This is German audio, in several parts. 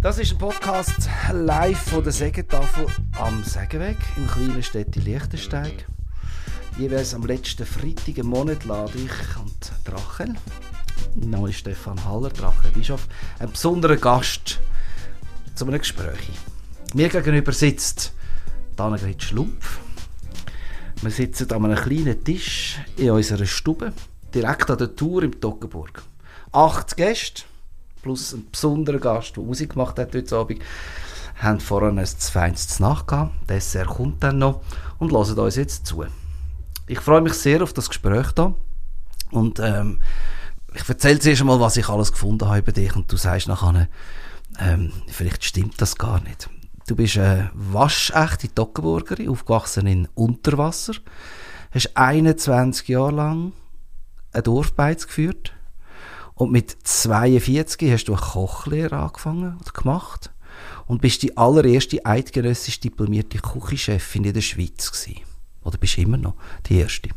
Das ist ein Podcast live von der Sägetafel am Sägenweg im kleinen Städtchen Liechtensteig. Jeweils am letzten Freitag im Monat lade ich und Rachel, mein Name Stefan Haller, Rachel Bischof, einen besonderen Gast zu einem Gespräch. Mir gegenüber sitzt Annegret Schlumpf. Wir sitzen an einem kleinen Tisch in unserer Stube, direkt an der Tour im Toggenburg. Acht Gäste plus ein besonderer Gast, der Musik gemacht hat heute Abend, haben vorher ein feines Nacht gehabt. Dessert kommt dann noch und hören uns jetzt zu. Ich freue mich sehr auf das Gespräch hier und ähm, ich erzähle zuerst einmal, was ich alles gefunden habe bei dich und du sagst nachher, ähm, vielleicht stimmt das gar nicht. Du bist eine waschechte Toggenburgerin, aufgewachsen in Unterwasser, hast 21 Jahre lang ein Dorfbeiz geführt und mit 42 hast du eine Kochlehre angefangen oder gemacht und bist die allererste eidgenössisch diplomierte Küchenchefin in der Schweiz gewesen. Oder bist immer noch die erste.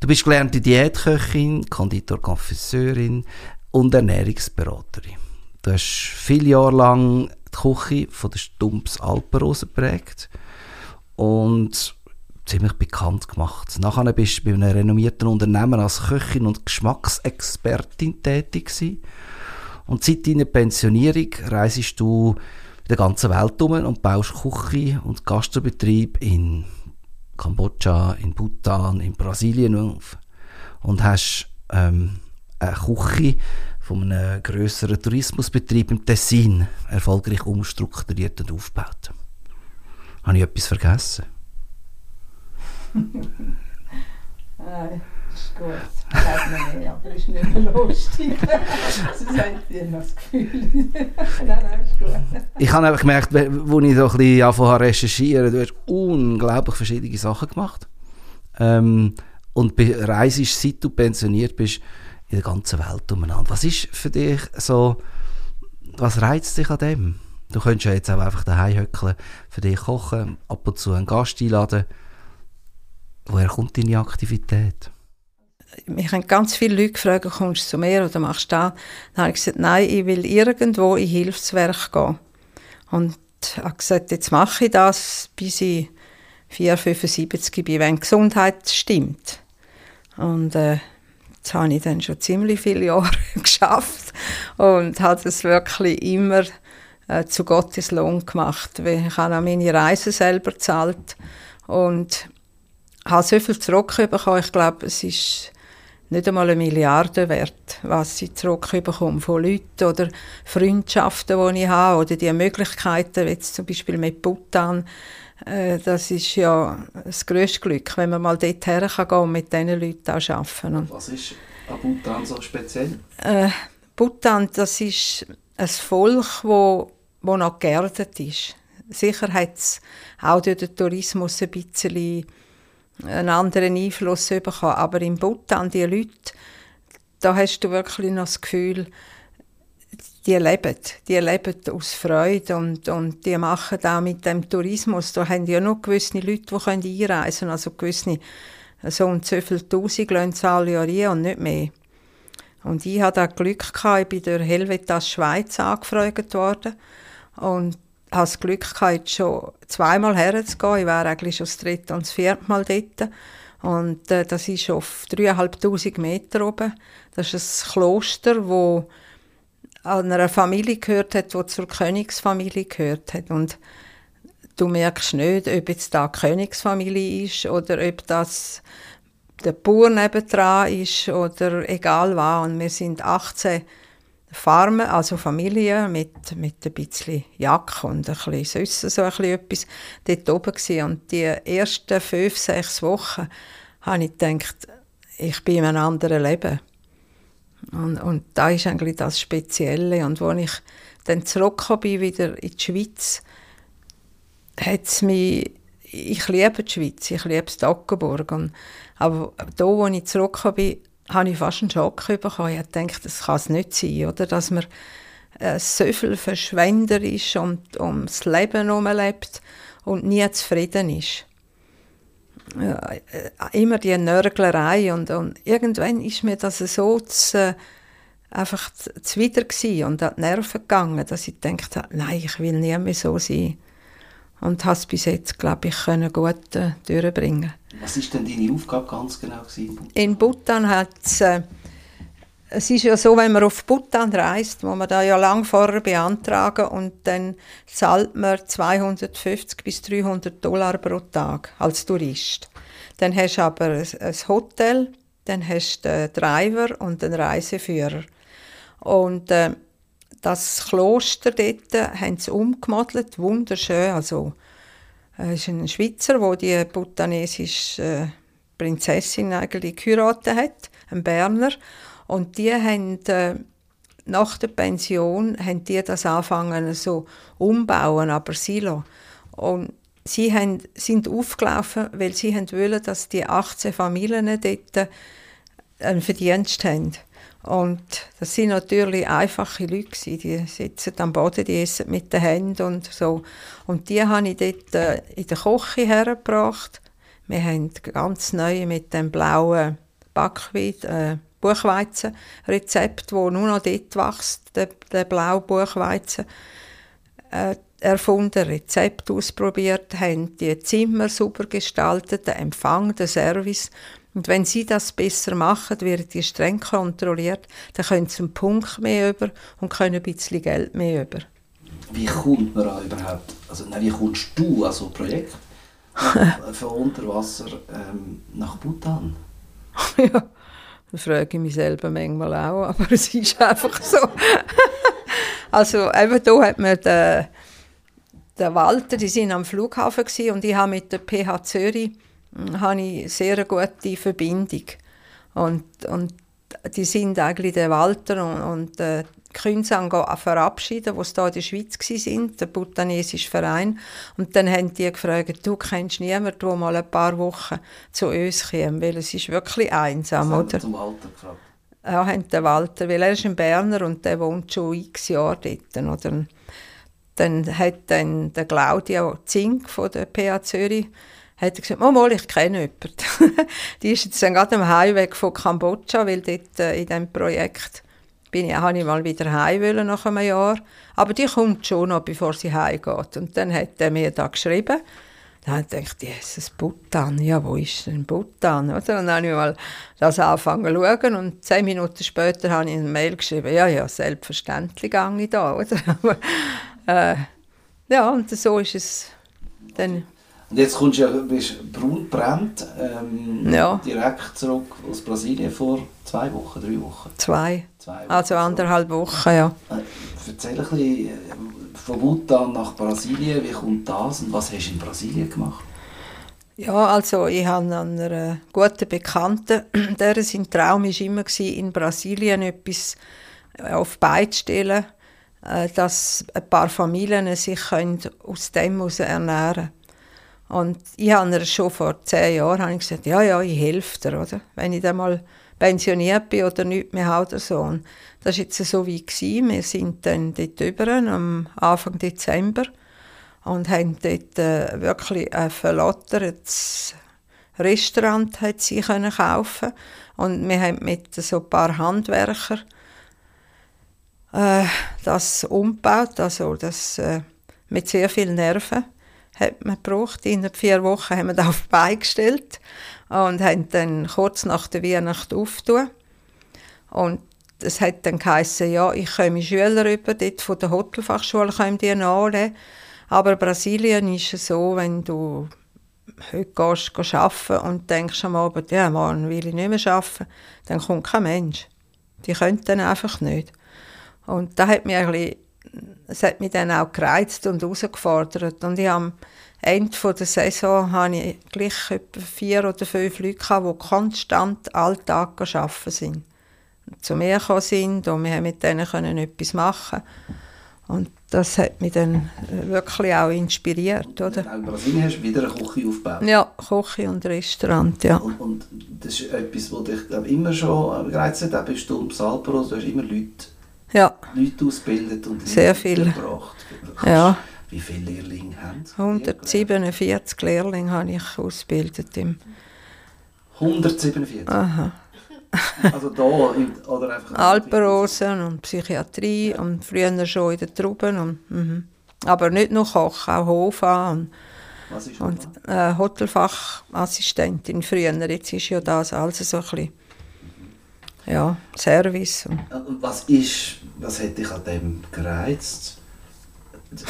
Du bist gelernte Diätköchin, Konditor, Konfesseurin und Ernährungsberaterin. Du hast viele Jahre lang die Küche von der Stumps Alpenrose geprägt und ziemlich bekannt gemacht. Nachher bist du bei einem renommierten Unternehmen als Köchin und Geschmacksexpertin tätig gewesen. Und seit deiner Pensionierung reisest du in der ganzen Welt um und baust Küche und Gastrobetrieb in Kambodscha, in Bhutan, in Brasilien auf. Und hast ähm, eine Küche von einem grösseren Tourismusbetrieb im Tessin erfolgreich umstrukturiert und aufgebaut. Habe ich etwas vergessen? Nein, ist gut. Sagt man nicht, aber ist nicht mehr lustig. Sonst habt ihr noch das Gefühl. nein, nein, ist gut. Ich habe einfach gemerkt, als ich so ein bisschen angefangen recherchieren du hast unglaublich verschiedene Sachen gemacht. Ähm, und reist, seit du pensioniert bist, in der ganzen Welt umeinander. Was ist für dich so, was reizt dich an dem? Du könntest ja jetzt auch einfach daheim hückeln, für dich kochen, ab und zu einen Gast einladen. Woher kommt deine Aktivität? Mich haben ganz viele Leute gefragt, kommst du zu mir oder machst du das? Dann habe ich gesagt, nein, ich will irgendwo in Hilfswerk gehen. Und habe gesagt, jetzt mache ich das, bis ich 4, 75 bin, wenn die Gesundheit stimmt. Und äh, das habe ich dann schon ziemlich viele Jahre geschafft und habe das wirklich immer äh, zu Gottes Lohn gemacht. Ich habe auch meine Reise selber gezahlt und habe so viel zurückbekommen. Ich glaube, es ist nicht einmal eine Milliarde wert, was ich zurückbekomme von Leuten oder Freundschaften, die ich habe oder die Möglichkeiten, jetzt zum Beispiel mit Bhutan. Äh, das ist ja das grösste Glück, wenn man mal dort her kann und mit diesen Leuten auch arbeiten. Und was ist an Bhutan so speziell? Äh, Bhutan, das ist ein Volk, wo, wo noch geerdet ist. Sicher hat es auch durch den Tourismus ein bisschen einen anderen Einfluss bekommen. Aber in Bhutan, die Leute, da hast du wirklich noch das Gefühl, die leben, die leben aus Freude und, und die machen auch mit dem Tourismus, da haben ja nur gewisse Leute, die können einreisen können, also gewisse, so und so viele Tausend lassen sie alle Jahre und nicht mehr. Und ich hatte auch Glück gehabt, ich bin durch Helvetas Schweiz angefragt worden und habe das Glück gehabt, schon zweimal herzugehen. Ich wäre eigentlich schon das dritte und das vierte Mal dort. Und äh, das ist auf 3'500 Meter oben. Das ist ein Kloster, das einer Familie gehört hat, die zur Königsfamilie gehört hat. Und du merkst nicht, ob jetzt da Königsfamilie ist oder ob das der Bauer nebendran ist oder egal was. Und wir sind 18 Farmen, also Familie mit, mit ein bisschen Jacke und ein bisschen Süssen, so ein etwas dort oben gewesen. Und die ersten fünf, sechs Wochen habe ich gedacht, ich bin in einem anderen Leben. Und, und da ist eigentlich das Spezielle. Und als ich dann zurückgekommen bin, wieder in die Schweiz, hat es mich, ich liebe die Schweiz, ich liebe Stockenburg. Und, aber da, wo ich zurückgekommen bin, habe ich fast einen Schock bekommen. Ich dachte, das kann es nicht sein, oder? dass man äh, so viel Verschwender ist und ums Leben herumlebt und nie zufrieden ist. Ja, äh, immer die Nörglerei und, und irgendwann ist mir das so zu, einfach zuwider und an die Nerven gegangen, dass ich gedacht habe, nein, ich will nie mehr so sein. Und habe es bis jetzt, glaube ich, können gut äh, durchbringen. Was ist denn deine Aufgabe ganz genau gewesen? In Bhutan hat es äh, es ist ja so, wenn man auf Bhutan reist, muss man da ja lang vorher beantragen und dann zahlt man 250 bis 300 Dollar pro Tag als Tourist. Dann hast du aber ein Hotel, dann hast du einen Driver und einen Reiseführer. Und äh, das Kloster dort haben sie umgemodelt, wunderschön. Also, es ist ein Schweizer, der die bhutanesische äh, Prinzessin eigentlich geheiratet hat, ein Berner. Und die haben äh, nach der Pension haben die das angefangen so umbauen, aber silo. Und sie haben, sind aufgelaufen, weil sie wollen, dass die 18 Familien dort einen Verdienst haben. Und das sind natürlich einfache Leute, die sitzen am Boden, die essen mit den Händen und so. Und die habe ich dort äh, in der Küche hergebracht. Wir haben ganz neu mit dem blauen Backwein, äh, Buchweizenrezept, wo nur noch dort wächst, der, der blaue Buchweizen, äh, erfunden, Rezept ausprobiert, haben die Zimmer super gestaltet, den Empfang, den Service. Und wenn sie das besser machen, werden die streng kontrolliert, dann können sie einen Punkt mehr über und können ein bisschen Geld mehr über. Wie kommt man überhaupt, also nein, wie kommst du an so ein Projekt von Unterwasser ähm, nach Bhutan? ja, das frage ich mich selber manchmal auch, aber es ist einfach so. also eben da hat man den, den Walter, die sind am Flughafen und ich habe mit der PH Zürich habe ich sehr eine gute Verbindung und, und die sind eigentlich der Walter und, und äh, Künsang verabschieden, die hier in der Schweiz waren, der bhutanesische Verein. Und dann haben die gefragt, du kennst niemanden, der mal ein paar Wochen zu uns kommt, weil es ist wirklich einsam, Was oder? zum Walter gefragt? Ja, haben den Walter, weil er ist ein Berner und der wohnt schon x Jahre dort, oder? Dann hat dann der Claudia Zink von der PA Zürich hat gesagt, oh, mal, ich kenne jemanden. die ist jetzt dann gerade am Heimweg von Kambodscha, weil dort äh, in diesem Projekt bin ich, habe ich mal wieder heim wollen nach einem Jahr. Aber die kommt schon noch, bevor sie heimgeht. Und dann hat er mir da geschrieben. Dann habe ich gedacht, Jesus, Bhutan, ja, wo ist denn Bhutan? Oder? Und dann habe ich mal das angefangen zu schauen und zehn Minuten später habe ich eine Mail geschrieben, ja, ja, selbstverständlich gehe ich da, oder? Aber, äh, ja, und so ist es dann... Und jetzt kommst du ja, bist braun brennt, ähm, Ja. direkt zurück aus Brasilien vor zwei Wochen, drei Wochen. Zwei, Zwei Wochen also anderthalb Wochen, ja. Äh, Erzähl ein bisschen äh, von Bhutan nach Brasilien, wie kommt das und was hast du in Brasilien gemacht? Ja, also ich habe an einer guten Bekannten, der sein Traum war immer, in Brasilien etwas auf Beine zu stellen, äh, dass ein paar Familien sich können aus dem heraus ernähren können. Und ich habe schon vor zehn Jahren gesagt, ja, ja, ich helfe dir, oder? wenn ich dann mal pensioniert bin oder nichts mehr habe oder so. Und das war jetzt so wie gewesen. Wir sind dann dort über, am Anfang Dezember und haben dort äh, wirklich ein verlottertes Restaurant hat sie können kaufen und wir haben mit so ein paar Handwerker äh, das umgebaut, also das äh, mit sehr viel Nerven hat man gebraucht. In vier Wochen haben wir das auf die Beine gestellt und haben dann kurz nach der Weihnacht aufgetan. Und es hat dann geheißen, ja, ich komme Schüler über, dort von der Hotelfachschule können die annehmen. Aber Brasilien ist es so, wenn du heute gehst, gehst arbeiten und denkst am Abend, ja, morgen will ich nicht mehr arbeiten, dann kommt kein Mensch. Die können dann einfach nicht. Und da hat mich ein bisschen, es hat mich dann auch gereizt und herausgefordert. Und ich am Ende der Saison hatte ich gleich etwa vier oder fünf Leute, gehabt, die konstant alltag arbeiten sind. Zu mir gekommen sind und wir haben mit denen können etwas machen Und das hat mich dann wirklich auch inspiriert. Oder? In Brasilien hast du wieder eine Küche aufgebaut. Ja, Küche und Restaurant, ja. Und, und das ist etwas, was dich glaub, immer schon gereizt hat. Auch bist du im Salpro, du hast immer Leute, Ja, Leute ausgebildet und Sehr viel. gebracht. Ja. Wie viele Lehrlinge haben Sie? 147 Lehrlinge habe ich ausgebildet. Im 147. Aha. Also da im, oder einfach... Alpenrosen und Psychiatrie und früher schon in den Trauben. Und, mhm. Aber nicht nur Koch, auch Hofa und, Was ist und äh, Hotelfachassistentin früher. Jetzt ist ja das alles so ein bisschen, ja, Service. Und, Und was ist, was hat dich an dem gereizt?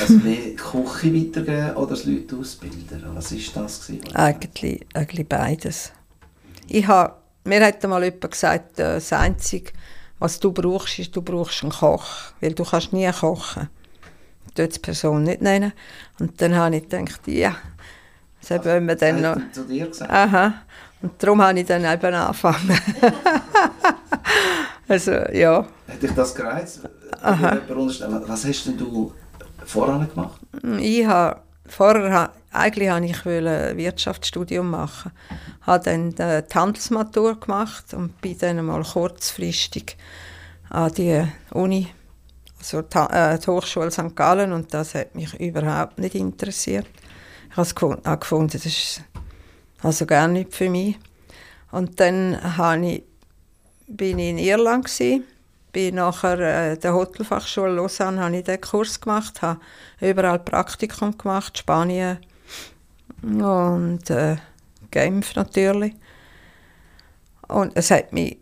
Also mehr Küche weitergeben oder das Leute ausbilden? Was ist das gewesen? Eigentlich, eigentlich beides. Ich habe, mir hat einmal jemand gesagt, äh, das Einzige, was du brauchst, ist, du brauchst einen Koch, weil du kannst nie kochen. Ich die Person nicht nennen. Und dann habe ich gedacht, ja, das wollen wir dann noch... Zu dir gesagt? Aha. Und darum habe ich dann eben angefangen. also, ja. Hat dich das gereizt? Aha. Was hast denn du vorher gemacht? Ich habe, vorher, eigentlich wollte ich ein Wirtschaftsstudium machen. Habe dann die Handelsmatur gemacht und bin dann mal kurzfristig an die Uni, also die, äh, Hochschule St. Gallen und das hat mich überhaupt nicht interessiert. Ich habe es gefunden, habe gefunden das ist also gar nicht für mich. Und dann ich, bin ich in Irland gewesen, bin nachher äh, der Hotelfachschule Lausanne habe ich den Kurs gemacht, habe überall Praktikum gemacht, Spanien und äh, Genf natürlich. Und es hat mich,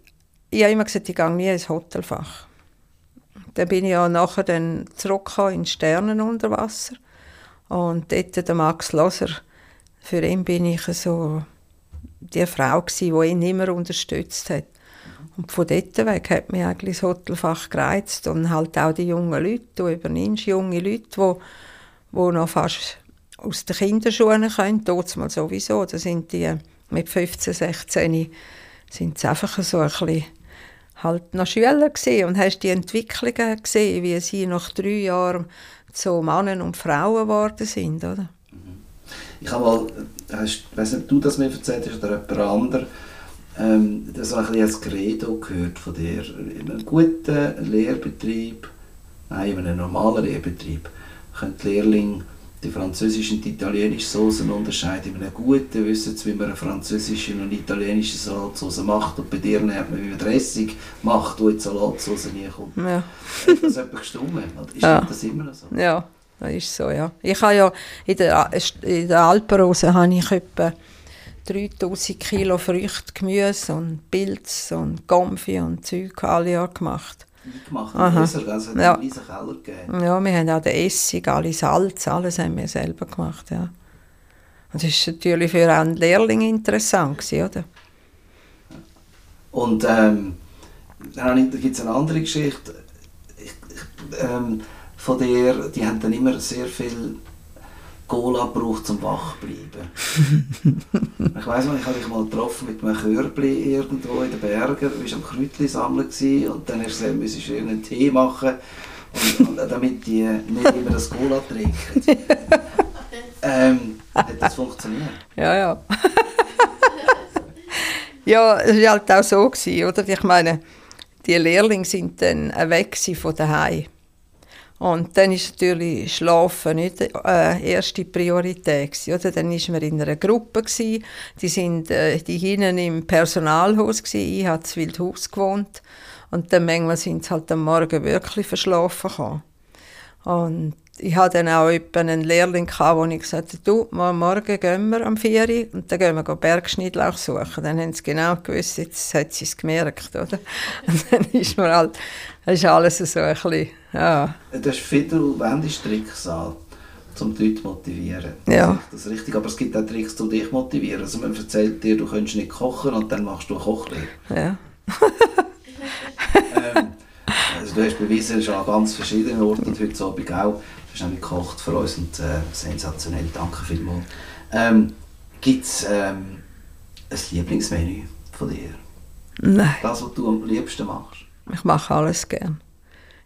ich habe immer gesagt, ich gehe nie ins Hotelfach. Dann bin ich ja nachher dann zurückgekommen in Sternen unter Wasser und dort der Max Loser, für ihn bin ich so die Frau gsi, die ihn immer unterstützt hat. Und von dort weg hat mich eigentlich das Hotelfach gereizt und halt auch die jungen Leute. Du übernimmst junge Leute, die, die noch fast aus den Kinderschuhen können, dort mal sowieso. Da sind die mit 15, 16 sind sie einfach so ein bisschen halt noch Schüler gesehen und hast die Entwicklungen gesehen, wie sie nach drei Jahren zu Männern und Frauen geworden sind, oder? Ich habe mal, hast, ich weiß nicht, ob du das mir erzählt hast oder jemand anderes, ähm, das so ein bisschen als Credo gehört von dir. In einem guten Lehrbetrieb, nein, in einem normalen Lehrbetrieb, können die Lehrlinge die französische und die italienische Soßen unterscheiden. In einem guten wissen sie, wie man eine französische und eine italienische Salatsauce macht. Und bei dir lernt man, wie man Dressing macht, wo in die Salatsauce nie kommt. Ja. Hat das jemand gestummen? Oder Ist Ja. das immer noch so? Ja, ist so, ja. Ich habe ja in der, in der Alpenrose habe ich etwa 3000 Kilo Früchte, Gemüse und Pilz und Gomfi und Zeug alle Jahr gemacht. Esel, also hat Ja. einen Keller gegeben. Ja, wir haben auch den Essig, alle Salz, alles haben wir selber gemacht, ja. Und das ist natürlich für einen Lehrling interessant gewesen, oder? Und ähm, dann gibt es eine andere Geschichte ich, ich, ähm, von der, die haben dann immer sehr viel Cola gebraucht zum wachbleiben. ich weiss noch, ich habe dich mal getroffen mit einem Körbli irgendwo in den Bergen, du warst am Kräutli sammeln und dann hast du gesagt, du müsstest einen Tee machen, und, und, damit die nicht immer das Cola trinken. ähm, hat das funktioniert? Ja, ja. ja, es war halt auch so, gewesen, oder? Ich meine, die Lehrlinge sind dann weg von daheim. Und dann ist natürlich Schlafen nicht äh, erste Priorität gewesen, oder? Dann ist man in einer Gruppe gewesen. Die sind äh, die hinten im Personalhaus gewesen. Ich habe in Wildhaus gewohnt und dann manchmal sind sie halt am Morgen wirklich verschlafen gekommen. Und ich hatte dann auch einen Lehrling, gehabt, wo ich gesagt habe, du, mal morgen gehen wir am 4 Uhr und dann gehen wir Bergschnittlauch suchen. Dann haben sie genau gewusst, jetzt hat sie es gemerkt, oder? Und dann ist mir halt, das ist alles so ein bisschen, ja. Du hast viele Wendestricks an, um die Leute zu motivieren. Ja. Das ist richtig, aber es gibt auch Tricks, um dich zu motivieren. Also man erzählt dir, du könntest nicht kochen und dann machst du eine Kochlehre. ja. ähm, also du hast bewiesen, schon an ganz verschiedenen Orten und heute Abend auch. Du hast nämlich gekocht für uns und äh, sensationell, danke vielmals. Ähm, Gibt es ähm, ein Lieblingsmenü von dir? Nein, Das, was du am liebsten machst? ich mache alles gern.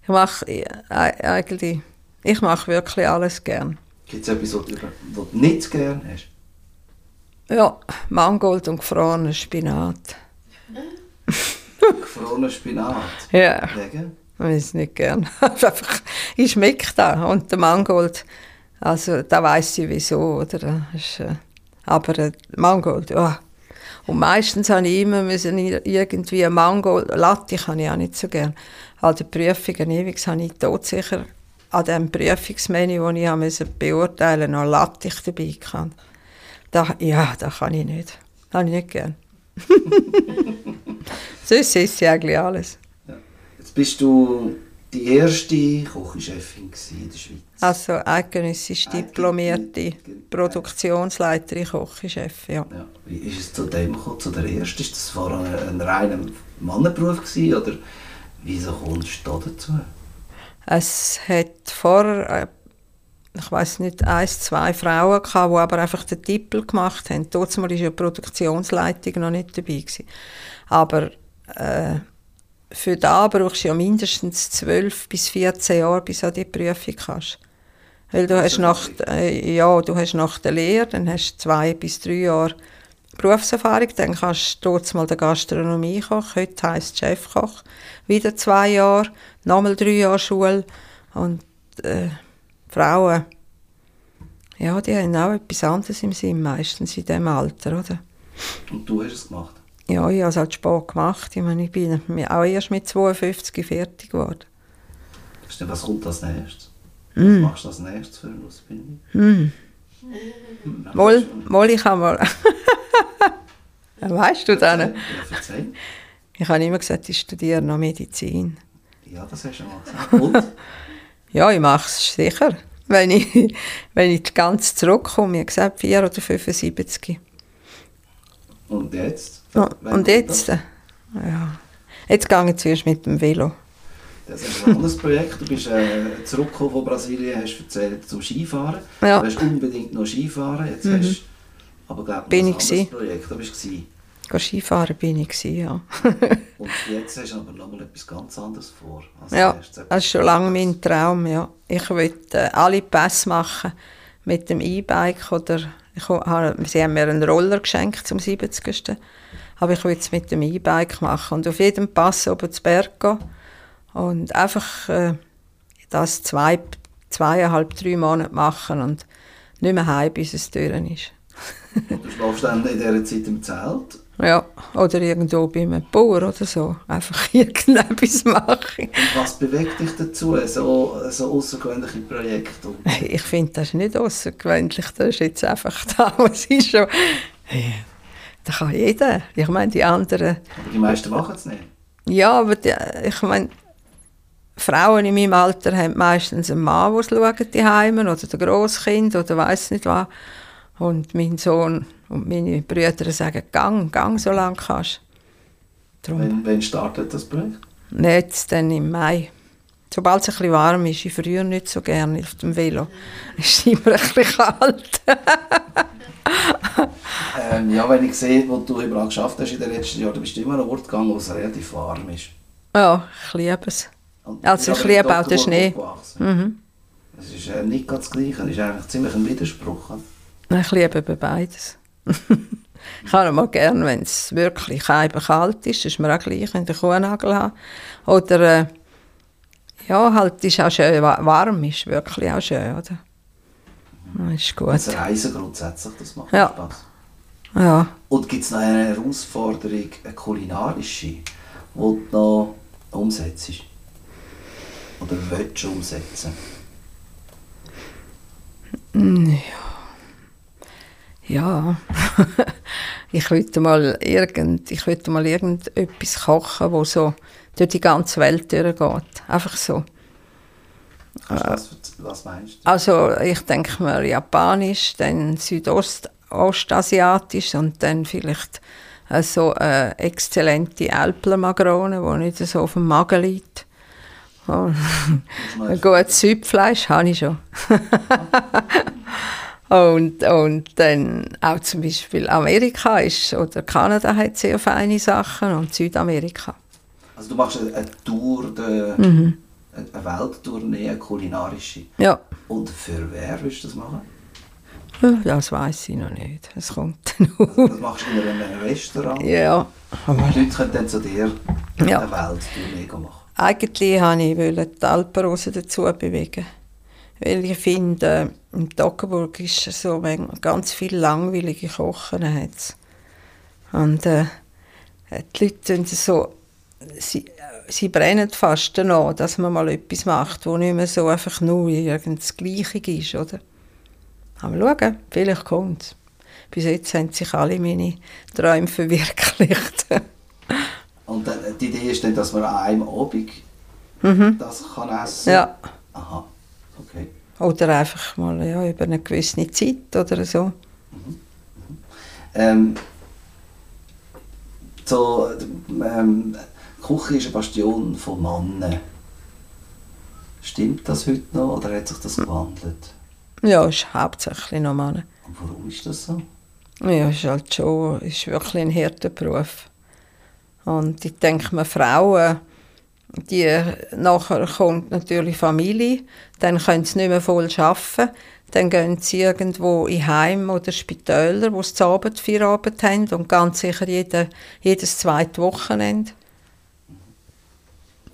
Ich mache äh, eigentlich, ich mache wirklich alles gern. Gibt es etwas, was du, was du nicht gerne hast? Ja, Mangold und gefrorener Spinat. Gefrorener Spinat. Ja. Wegen? Ich weiß nicht gern. Einfach, ich schmecke da. Und der Mangold, also da weiß ich wieso, oder? Ist, äh, aber äh, Mangold, ja. Und meistens habe ich immer müssen irgendwie ein Mango, Latte kann ich auch nicht so gerne. An den Prüfungen ewig habe ich todsicher an dem Prüfungsmenü, das ich müssen beurteilen noch Latte dabei kann. Da, ja, das kann ich nicht. Das habe ich nicht gern. Sonst ist ja eigentlich alles. Ja. Jetzt bist du die erste Kochchefin in der Schweiz. Also eidgenössisch diplomierte Produktionsleiterin, Kochchef, ja. ja. Wie ist es zu dem gekommen, zu der ersten? Ist das vorher ein, ein reiner Mannenberuf gewesen, oder wieso kommst du da dazu? Es hat vorher, äh, ich weiß nicht, eins, zwei Frauen gehabt, die aber einfach den Titel gemacht haben. Trotzdem war ja die Produktionsleitung noch nicht dabei gewesen. Aber äh, für da brauchst du ja mindestens 12 bis 14 Jahre, bis du die Prüfung kannst. Weil du hast nach, äh, ja, du hast nach der Lehre, dann hast du zwei bis drei Jahre Berufserfahrung, dann kannst du dort mal den Gastronomiekoch, heute heisst Chefkoch, wieder zwei Jahre, nochmal drei Jahre Schule und äh, Frauen, ja, die haben auch etwas anderes im Sinn, meistens in diesem Alter, oder? Und du hast es gemacht? Ja, ich habe es halt Sport gemacht. Ich meine, ich bin auch erst mit 52 fertig geworden. Was kommt als nächstes? Mm. Was machst du als nächstes für eine Ausbildung? Mm. Mal, mal, ich habe mal... weißt du das? Ja, ich habe immer gesagt, ich studiere noch Medizin. Ja, das hast du mal gesagt. Ja, ich mache es sicher. Wenn ich, wenn ich ganz zurückkomme, ich habe gesagt, 4 oder 75. Und jetzt? Ja, und jetzt? Äh, ja. Jetzt gehe ich zuerst mit dem Velo. Das ist ein anderes Projekt. Du bist äh, zurückgekommen von Brasilien, hast erzählt, zum Skifahren. Ja. Du hast unbedingt noch Skifahren. Jetzt mhm. hast aber glaub, bin ein anderes ich Projekt. Da bist du Skifahren bin ich ja. und jetzt hast du aber noch mal etwas ganz anderes vor. Also ja, das ist schon lange mein Traum, ja. Ich möchte äh, alle Pässe machen mit dem E-Bike oder ich habe, sie haben mir einen Roller geschenkt zum 70 aber ich will es mit dem E-Bike machen und auf jedem Pass oben zu Berg gehen und einfach äh, das zwei, zweieinhalb, drei Monate machen und nicht mehr heim, bis es Türen ist. du schlafst dann in dieser Zeit im Zelt? Ja, oder irgendwo bei einem Bauer oder so. Einfach irgendetwas machen. Und was bewegt dich dazu, so, so außergewöhnliche Projekte? Ich finde das nicht außergewöhnlich, das ist jetzt einfach da, was ist schon... Das kann jeder. Ich meine, die anderen... Aber die meisten machen es nicht. Ja, aber die, ich meine, Frauen in meinem Alter haben meistens einen Mann, der schaut, die Heimen oder der Grosskind oder weiß nicht was. Und mein Sohn und meine Brüder sagen, gang, gang, so lange kannst. Wann, wann startet das Projekt? Jetzt dann im Mai. Sobald es ein bisschen warm ist, ich früher nicht so gerne auf dem Velo. Es ist immer ein bisschen kalt. ähm, ja, wenn ich sehe, wo du überall geschafft hast in den letzten Jahren, bist du immer an einen Ort gegangen, wo es relativ warm ist. Ja, ich liebe es. Also ich liebe auch den Schnee. Mhm. Es ist äh, nicht ganz das Gleiche, es ist eigentlich ziemlich ein Widerspruch. Ich liebe beides. Ich habe mal gerne, wenn es wirklich kalt ist, ist mir auch gleich, wenn ich Kuhnagel habe. Oder äh, ja, halt ist auch schön, warm ist wirklich auch schön, oder? Das ist gut. Das Reisen grundsätzlich, das macht ja. Spaß. Ja. Und gibt es noch eine Herausforderung, eine kulinarische, die du noch umsetzt? Oder willst du umsetzen? Ja. Ja. ich wollte mal irgend, ich wollte mal irgendetwas kochen, wo so durch die ganze Welt durchgeht. Einfach so. Was, was meinst du? Also ich denke mir Japanisch, dann Südostasiatisch und dann vielleicht äh, so äh, exzellente Alplermagrone, die nicht so auf dem Magen liegt. Ein gutes Südfleisch habe ich schon. und, und dann auch zum Beispiel Amerika ist, oder Kanada hat sehr feine Sachen und Südamerika. Also du machst eine, Tour, de, mhm. eine Welttournee, eine kulinarische. Ja. Und für wer willst du das machen? Das weiß ich noch nicht. Es kommt noch. Also das machst du in einem Restaurant? Ja. Aber die Leute können dann zu dir ja. eine Welttournee machen? Eigentlich wollte ich die Alpenrose dazu bewegen. Weil ich finde, in Toggenburg ist so ganz viele langweilige Kochen. Und äh, die Leute so, sie, sie brennen fast an, dass man mal etwas macht, wo nicht mehr so einfach nur irgendwas Gleiche ist, oder? Aber schauen, vielleicht kommt es. Bis jetzt haben sich alle meine Träume verwirklicht. Und dann, die Idee ist dann, dass man an einem Abend mhm. das kann essen Ja. Aha, okay. Oder einfach mal ja, über eine gewisse Zeit oder so. Mhm. Mhm. Ähm, so, ähm, die Küche ist eine Bastion von Männern. Stimmt das heute noch oder hat sich das gewandelt? Ja, ist hauptsächlich noch Männer. Und warum ist das so? Ja, es ist halt schon ist wirklich ein harter Beruf. Und ich denke mir, Frauen, die, nachher kommt natürlich Familie, dann können sie nicht mehr voll arbeiten, dann gehen sie irgendwo in Heim oder Spitäler, wo sie zu Abend, vier Abend haben und ganz sicher jede, jedes zweite Wochenende.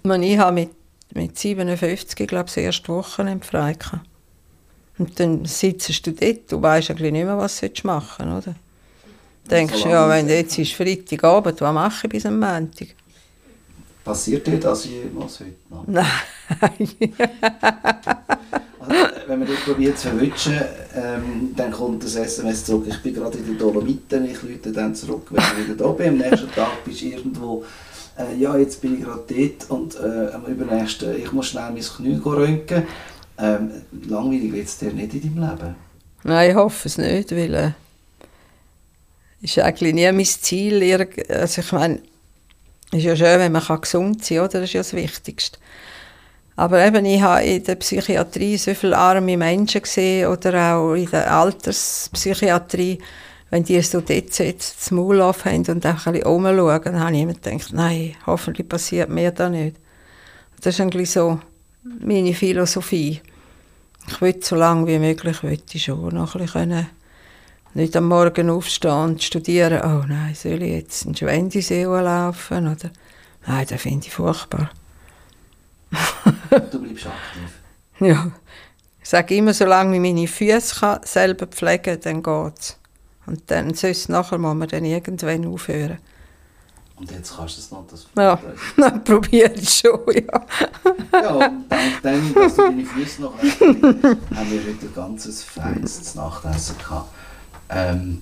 Ich habe mit, mit 57, glaube ich, das erste Wochenende frei gehabt. Und dann sitzt du dort, du weißt eigentlich nicht mehr, was du machen sollst, oder? Du denkst, so ja, wenn jetzt ist Freitagabend, was mache ich bis am Montag? Passiert dir das jemals heute noch? Nein. also, wenn man dich probiert zu verwischen, ähm, dann kommt das SMS zurück, ich bin gerade in den Dolomiten, ich rufe dann zurück, wenn ich wieder da bin. Am nächsten Tag bist du irgendwo, äh, ja, jetzt bin ich gerade dort und äh, am übernächsten, ich muss schnell mein Knie röntgen. Ähm, langweilig wird es dir nicht in deinem Leben? Nein, ich hoffe es nicht, weil äh, ist eigentlich nie mein Ziel. Also ich meine, ist ja schön, wenn man gesund sein kann, oder? das ist ja das Wichtigste. Aber eben, ich habe in der Psychiatrie so viele arme Menschen gesehen oder auch in der Alterspsychiatrie, wenn die so dort jetzt das Maul aufhören und auch ein bisschen rumschauen, dann habe ich immer gedacht, nein, hoffentlich passiert mir das nicht. Das ist eigentlich so meine Philosophie. Ich will so lange wie möglich ich schon noch ein bisschen nicht am Morgen aufstehen und studieren, oh nein, soll ich jetzt in Schwendisee laufen? Oder, nein, das finde ich furchtbar. du bleibst aktiv? Ja. Ich sage immer, solange ich meine Füße selber pflegen kann, dann geht es. Und dann sonst nachher muss man dann irgendwann aufhören. Und jetzt kannst du es noch, das Ja, dann probiere ich schon, ja. ja, und dem, dass du deine Füße noch hast, haben wir heute ein ganzes feines Nachtessen gehabt. Ähm,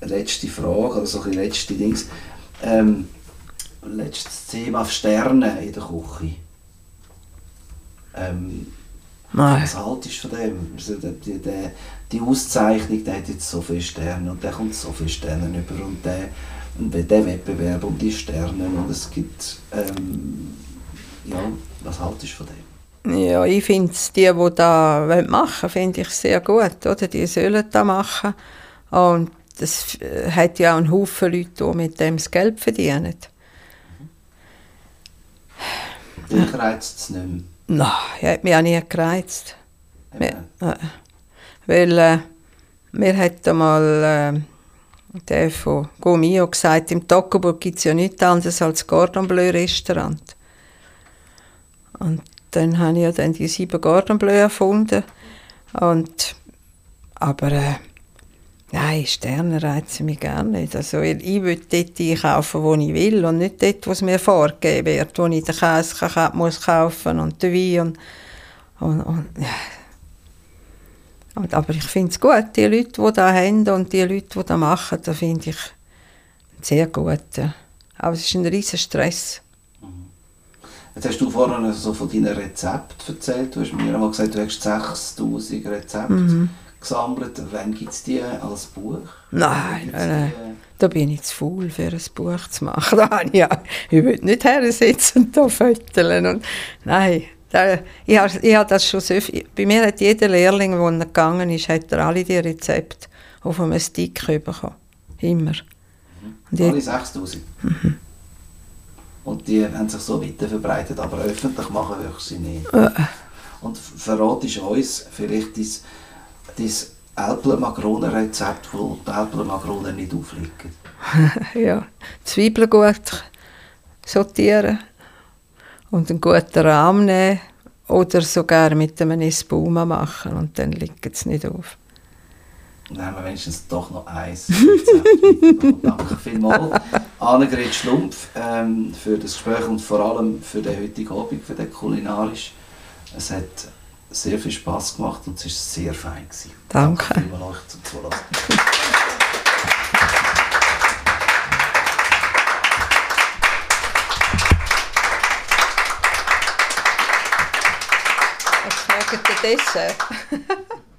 letzte Frage, oder so ein letzte Dings. Ähm, letztes Thema Sterne in der Küche. Ähm, Nein. Was haltest du von dem? Also die, die, die Auszeichnung, der hat jetzt so viele Sterne und der kommt so viele Sterne über und der, und der Wettbewerb um die Sterne und es gibt, ähm, ja, was haltest du von dem? Ja, ich finde die, die das machen wollen, finde ich sehr gut, oder? Die sollen das machen und das äh, hat ja auch einen Haufen Leute, die mit dem das Geld verdienen. Dich reizt es nicht mehr? Nein, hat mich auch nie gereizt. Ja. äh, weil äh, mir hat einmal äh, der von Gomio gesagt, im Tokoburg gibt es ja nichts anderes als Cordon Bleu Restaurant. Und dann habe ich ja dann die sieben Cordon Bleu erfunden. Und, aber äh, Nein, Sterne reizen mich gar nicht. Also, ich will dort einkaufen, wo ich will und nicht dort, wo es mir vorgegeben wird, wo ich den Käse kann, muss kaufen und den Wein und, und, und ja. Und, aber ich finde es gut, die Leute, die das haben und die Leute, die das machen, das finde ich sehr gut. Aber es ist ein riesiger Stress. Mhm. Jetzt hast du vorhin so von deinen Rezepten erzählt. Du hast mir einmal gesagt, du hast 6000 Rezepte. Mhm gesammelt. Wann gibt es die als Buch? Nein, nein, nein. Da bin ich zu faul, für ein Buch zu machen. Ja, ich will nicht hersitzen und da föteln. Und, nein, da, ich habe ich das schon so. Bei mir hat jeder Lehrling, der gegangen ist, hat er alle die Rezepte auf einem Stick bekommen. Immer. Mhm. Und alle 6000? Mhm. Und die haben sich so weiter verbreitet, aber öffentlich machen wir sie nicht. Äh. Und verratest uns vielleicht dein dein Äpfel-Makronen-Rezept, wo die Äpfel-Makronen nicht aufliegen. ja, Zwiebeln gut sortieren und einen guten Rahmen nehmen oder sogar mit einem Espuma machen und dann liegt es nicht auf. Haben wir wenigstens doch noch eins. Danke vielmals, Annegret Schlumpf, ähm, für das Gespräch und vor allem für den heutigen Abend, für den kulinarisch. Es hat sehr viel Spaß gemacht und es war sehr fein. Gewesen. Danke. Danke vielmals euch zum Zuhören. Jetzt morgen der Dessert.